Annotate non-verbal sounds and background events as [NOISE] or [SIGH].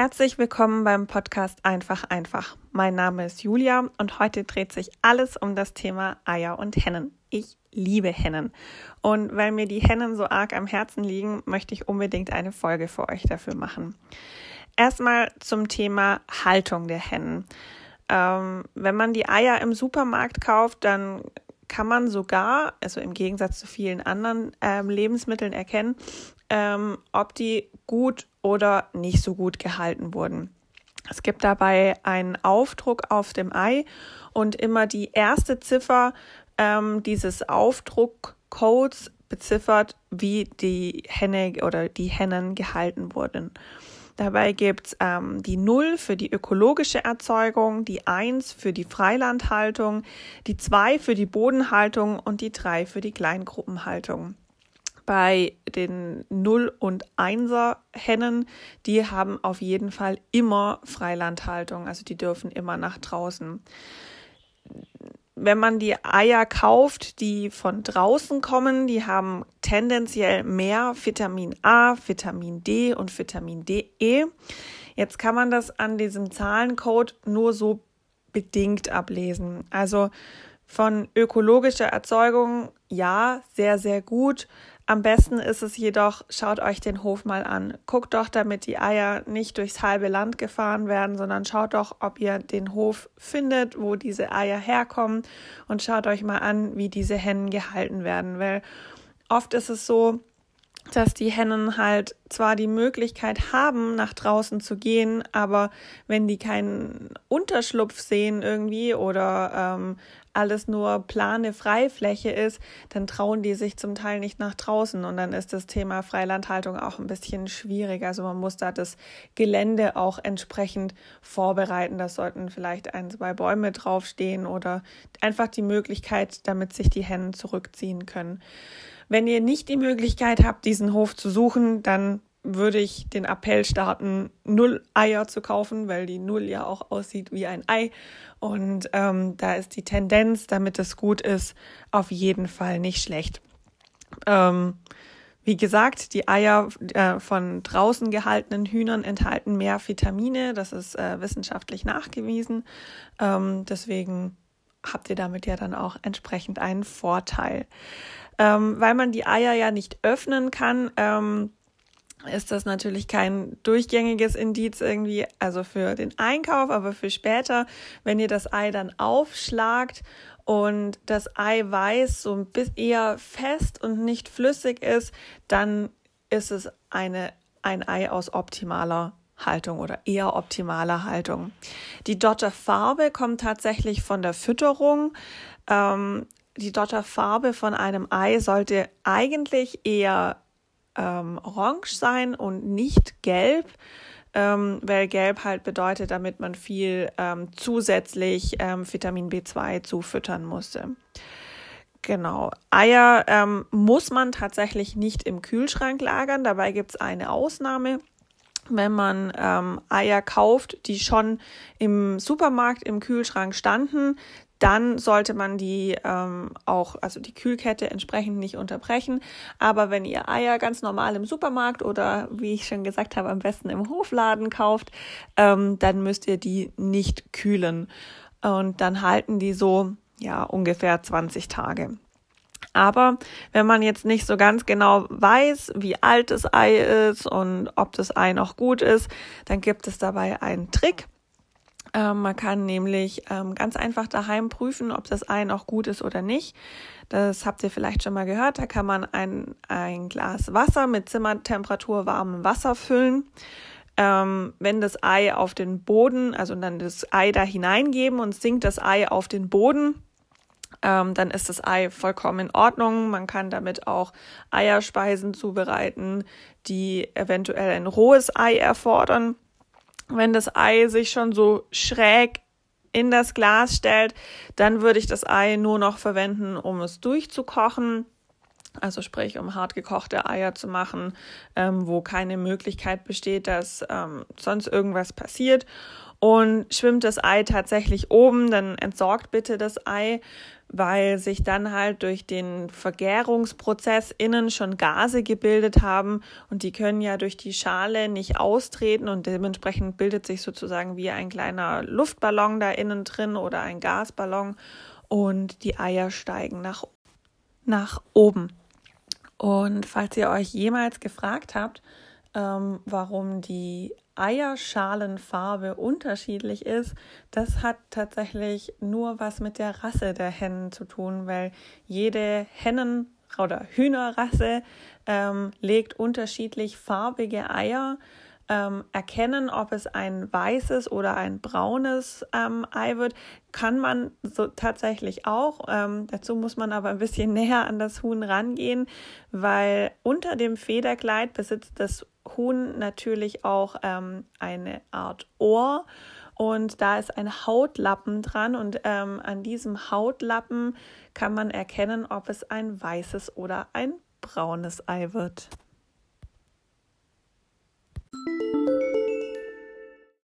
Herzlich willkommen beim Podcast Einfach einfach. Mein Name ist Julia und heute dreht sich alles um das Thema Eier und Hennen. Ich liebe Hennen. Und weil mir die Hennen so arg am Herzen liegen, möchte ich unbedingt eine Folge für euch dafür machen. Erstmal zum Thema Haltung der Hennen. Ähm, wenn man die Eier im Supermarkt kauft, dann kann man sogar, also im Gegensatz zu vielen anderen ähm, Lebensmitteln erkennen, ähm, ob die gut oder nicht so gut gehalten wurden. Es gibt dabei einen Aufdruck auf dem Ei und immer die erste Ziffer ähm, dieses Aufdruckcodes beziffert, wie die Henne oder die Hennen gehalten wurden. Dabei gibt es ähm, die 0 für die ökologische Erzeugung, die 1 für die Freilandhaltung, die 2 für die Bodenhaltung und die 3 für die Kleingruppenhaltung. Bei den 0 und 1er Hennen, die haben auf jeden Fall immer Freilandhaltung, also die dürfen immer nach draußen wenn man die Eier kauft, die von draußen kommen, die haben tendenziell mehr Vitamin A, Vitamin D und Vitamin D, E. Jetzt kann man das an diesem Zahlencode nur so bedingt ablesen. Also von ökologischer Erzeugung ja, sehr, sehr gut. Am besten ist es jedoch, schaut euch den Hof mal an. Guckt doch, damit die Eier nicht durchs halbe Land gefahren werden, sondern schaut doch, ob ihr den Hof findet, wo diese Eier herkommen und schaut euch mal an, wie diese Hennen gehalten werden, weil oft ist es so, dass die Hennen halt zwar die Möglichkeit haben, nach draußen zu gehen, aber wenn die keinen Unterschlupf sehen irgendwie oder ähm, alles nur plane Freifläche ist, dann trauen die sich zum Teil nicht nach draußen und dann ist das Thema Freilandhaltung auch ein bisschen schwierig. Also man muss da das Gelände auch entsprechend vorbereiten. Da sollten vielleicht ein, zwei Bäume draufstehen oder einfach die Möglichkeit, damit sich die Hennen zurückziehen können. Wenn ihr nicht die Möglichkeit habt, diesen Hof zu suchen, dann würde ich den Appell starten, null Eier zu kaufen, weil die Null ja auch aussieht wie ein Ei. Und ähm, da ist die Tendenz, damit es gut ist, auf jeden Fall nicht schlecht. Ähm, wie gesagt, die Eier äh, von draußen gehaltenen Hühnern enthalten mehr Vitamine. Das ist äh, wissenschaftlich nachgewiesen. Ähm, deswegen habt ihr damit ja dann auch entsprechend einen Vorteil. Ähm, weil man die Eier ja nicht öffnen kann, ähm, ist das natürlich kein durchgängiges Indiz irgendwie, also für den Einkauf, aber für später, wenn ihr das Ei dann aufschlagt und das Eiweiß so ein bisschen eher fest und nicht flüssig ist, dann ist es eine, ein Ei aus optimaler Haltung oder eher optimaler Haltung. Die Dotterfarbe kommt tatsächlich von der Fütterung. Ähm, die Dotterfarbe von einem Ei sollte eigentlich eher ähm, orange sein und nicht gelb, ähm, weil gelb halt bedeutet, damit man viel ähm, zusätzlich ähm, Vitamin B2 zufüttern musste. Genau. Eier ähm, muss man tatsächlich nicht im Kühlschrank lagern. Dabei gibt es eine Ausnahme. Wenn man ähm, Eier kauft, die schon im Supermarkt im Kühlschrank standen, dann sollte man die ähm, auch, also die Kühlkette entsprechend nicht unterbrechen. Aber wenn ihr Eier ganz normal im Supermarkt oder wie ich schon gesagt habe, am besten im Hofladen kauft, ähm, dann müsst ihr die nicht kühlen. Und dann halten die so, ja, ungefähr 20 Tage. Aber wenn man jetzt nicht so ganz genau weiß, wie alt das Ei ist und ob das Ei noch gut ist, dann gibt es dabei einen Trick. Ähm, man kann nämlich ähm, ganz einfach daheim prüfen, ob das Ei noch gut ist oder nicht. Das habt ihr vielleicht schon mal gehört. Da kann man ein, ein Glas Wasser mit Zimmertemperatur warmem Wasser füllen. Ähm, wenn das Ei auf den Boden, also dann das Ei da hineingeben und sinkt das Ei auf den Boden, ähm, dann ist das Ei vollkommen in Ordnung. Man kann damit auch Eierspeisen zubereiten, die eventuell ein rohes Ei erfordern wenn das Ei sich schon so schräg in das Glas stellt, dann würde ich das Ei nur noch verwenden, um es durchzukochen. Also sprich, um hart gekochte Eier zu machen, ähm, wo keine Möglichkeit besteht, dass ähm, sonst irgendwas passiert. Und schwimmt das Ei tatsächlich oben, dann entsorgt bitte das Ei, weil sich dann halt durch den Vergärungsprozess innen schon Gase gebildet haben und die können ja durch die Schale nicht austreten und dementsprechend bildet sich sozusagen wie ein kleiner Luftballon da innen drin oder ein Gasballon und die Eier steigen nach, nach oben. Und falls ihr euch jemals gefragt habt, ähm, warum die Eierschalenfarbe unterschiedlich ist, das hat tatsächlich nur was mit der Rasse der Hennen zu tun, weil jede Hennen- oder Hühnerrasse ähm, legt unterschiedlich farbige Eier ähm, erkennen, ob es ein weißes oder ein braunes ähm, Ei wird, kann man so tatsächlich auch. Ähm, dazu muss man aber ein bisschen [LAUGHS] näher an das Huhn rangehen, weil unter dem Federkleid besitzt das Huhn natürlich auch ähm, eine Art Ohr und da ist ein Hautlappen dran und ähm, an diesem Hautlappen kann man erkennen, ob es ein weißes oder ein braunes Ei wird.